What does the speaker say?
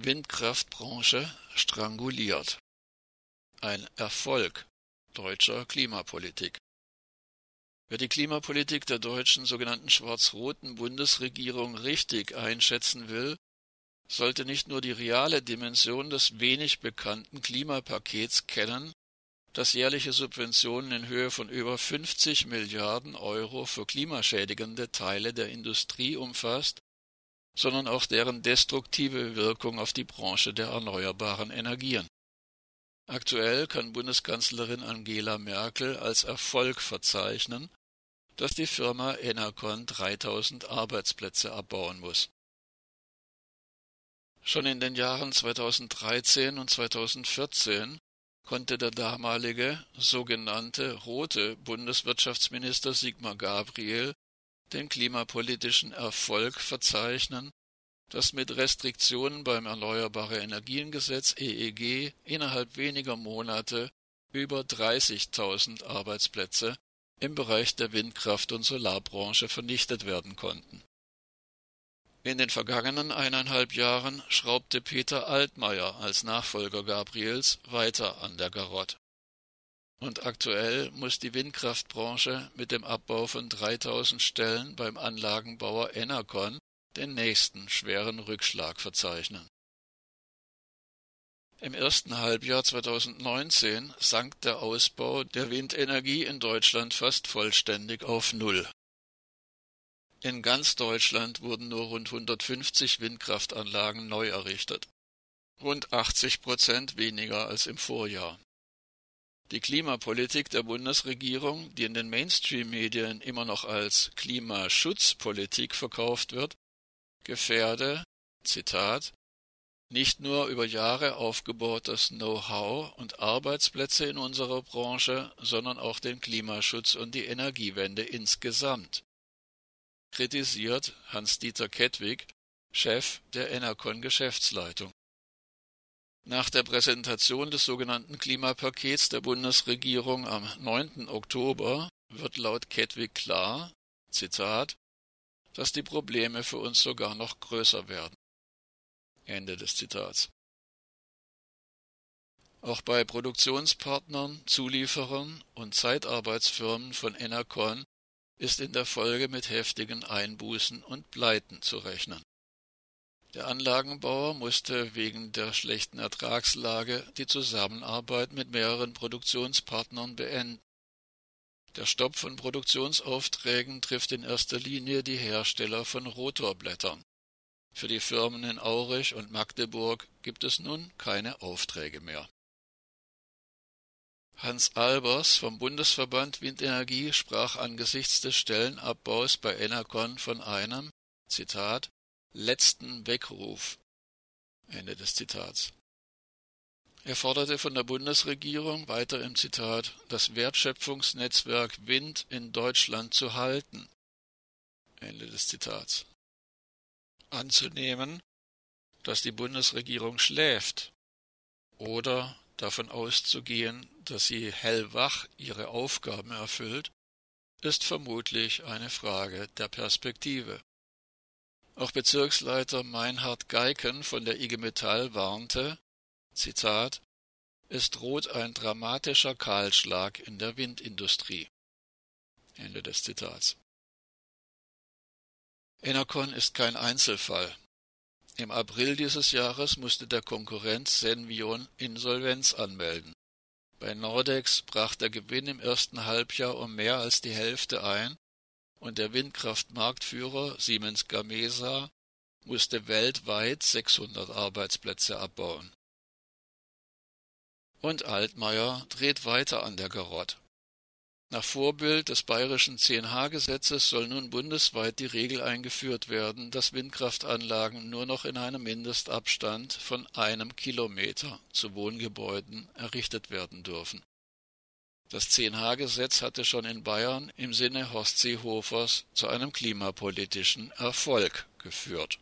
Windkraftbranche stranguliert. Ein Erfolg deutscher Klimapolitik. Wer die Klimapolitik der deutschen sogenannten schwarz-roten Bundesregierung richtig einschätzen will, sollte nicht nur die reale Dimension des wenig bekannten Klimapakets kennen, das jährliche Subventionen in Höhe von über 50 Milliarden Euro für klimaschädigende Teile der Industrie umfasst, sondern auch deren destruktive Wirkung auf die Branche der erneuerbaren Energien. Aktuell kann Bundeskanzlerin Angela Merkel als Erfolg verzeichnen, dass die Firma Enercon 3000 Arbeitsplätze abbauen muss. Schon in den Jahren 2013 und 2014 konnte der damalige sogenannte rote Bundeswirtschaftsminister Sigmar Gabriel den klimapolitischen Erfolg verzeichnen, dass mit Restriktionen beim Erneuerbare Energiengesetz EEG innerhalb weniger Monate über 30.000 Arbeitsplätze im Bereich der Windkraft- und Solarbranche vernichtet werden konnten. In den vergangenen eineinhalb Jahren schraubte Peter Altmaier als Nachfolger Gabriels weiter an der Garotte. Und aktuell muss die Windkraftbranche mit dem Abbau von 3000 Stellen beim Anlagenbauer Enercon den nächsten schweren Rückschlag verzeichnen. Im ersten Halbjahr 2019 sank der Ausbau der Windenergie in Deutschland fast vollständig auf Null. In ganz Deutschland wurden nur rund 150 Windkraftanlagen neu errichtet, rund 80 Prozent weniger als im Vorjahr. Die Klimapolitik der Bundesregierung, die in den Mainstream-Medien immer noch als Klimaschutzpolitik verkauft wird, gefährde, Zitat, nicht nur über Jahre aufgebautes Know-how und Arbeitsplätze in unserer Branche, sondern auch den Klimaschutz und die Energiewende insgesamt. Kritisiert Hans-Dieter Kettwig, Chef der Enercon Geschäftsleitung. Nach der Präsentation des sogenannten Klimapakets der Bundesregierung am 9. Oktober wird laut Kettwig klar, Zitat, dass die Probleme für uns sogar noch größer werden. Ende des Zitats. Auch bei Produktionspartnern, Zulieferern und Zeitarbeitsfirmen von Enercon ist in der Folge mit heftigen Einbußen und Pleiten zu rechnen. Der Anlagenbauer musste wegen der schlechten Ertragslage die Zusammenarbeit mit mehreren Produktionspartnern beenden. Der Stopp von Produktionsaufträgen trifft in erster Linie die Hersteller von Rotorblättern. Für die Firmen in Aurich und Magdeburg gibt es nun keine Aufträge mehr. Hans Albers vom Bundesverband Windenergie sprach angesichts des Stellenabbaus bei Enercon von einem Zitat letzten Weckruf. Ende des Zitats. Er forderte von der Bundesregierung weiter im Zitat das Wertschöpfungsnetzwerk Wind in Deutschland zu halten. Ende des Zitats. Anzunehmen, dass die Bundesregierung schläft oder davon auszugehen, dass sie hellwach ihre Aufgaben erfüllt, ist vermutlich eine Frage der Perspektive. Auch Bezirksleiter Meinhard Geiken von der IG Metall warnte, Zitat, es droht ein dramatischer Kahlschlag in der Windindustrie. Ende des Zitats. Enercon ist kein Einzelfall. Im April dieses Jahres musste der Konkurrent Senvion Insolvenz anmelden. Bei Nordex brach der Gewinn im ersten Halbjahr um mehr als die Hälfte ein und der Windkraftmarktführer Siemens Gamesa musste weltweit 600 Arbeitsplätze abbauen. Und Altmaier dreht weiter an der Garotte. Nach Vorbild des bayerischen 10H-Gesetzes soll nun bundesweit die Regel eingeführt werden, dass Windkraftanlagen nur noch in einem Mindestabstand von einem Kilometer zu Wohngebäuden errichtet werden dürfen. Das 10H-Gesetz hatte schon in Bayern im Sinne Horst Seehofers zu einem klimapolitischen Erfolg geführt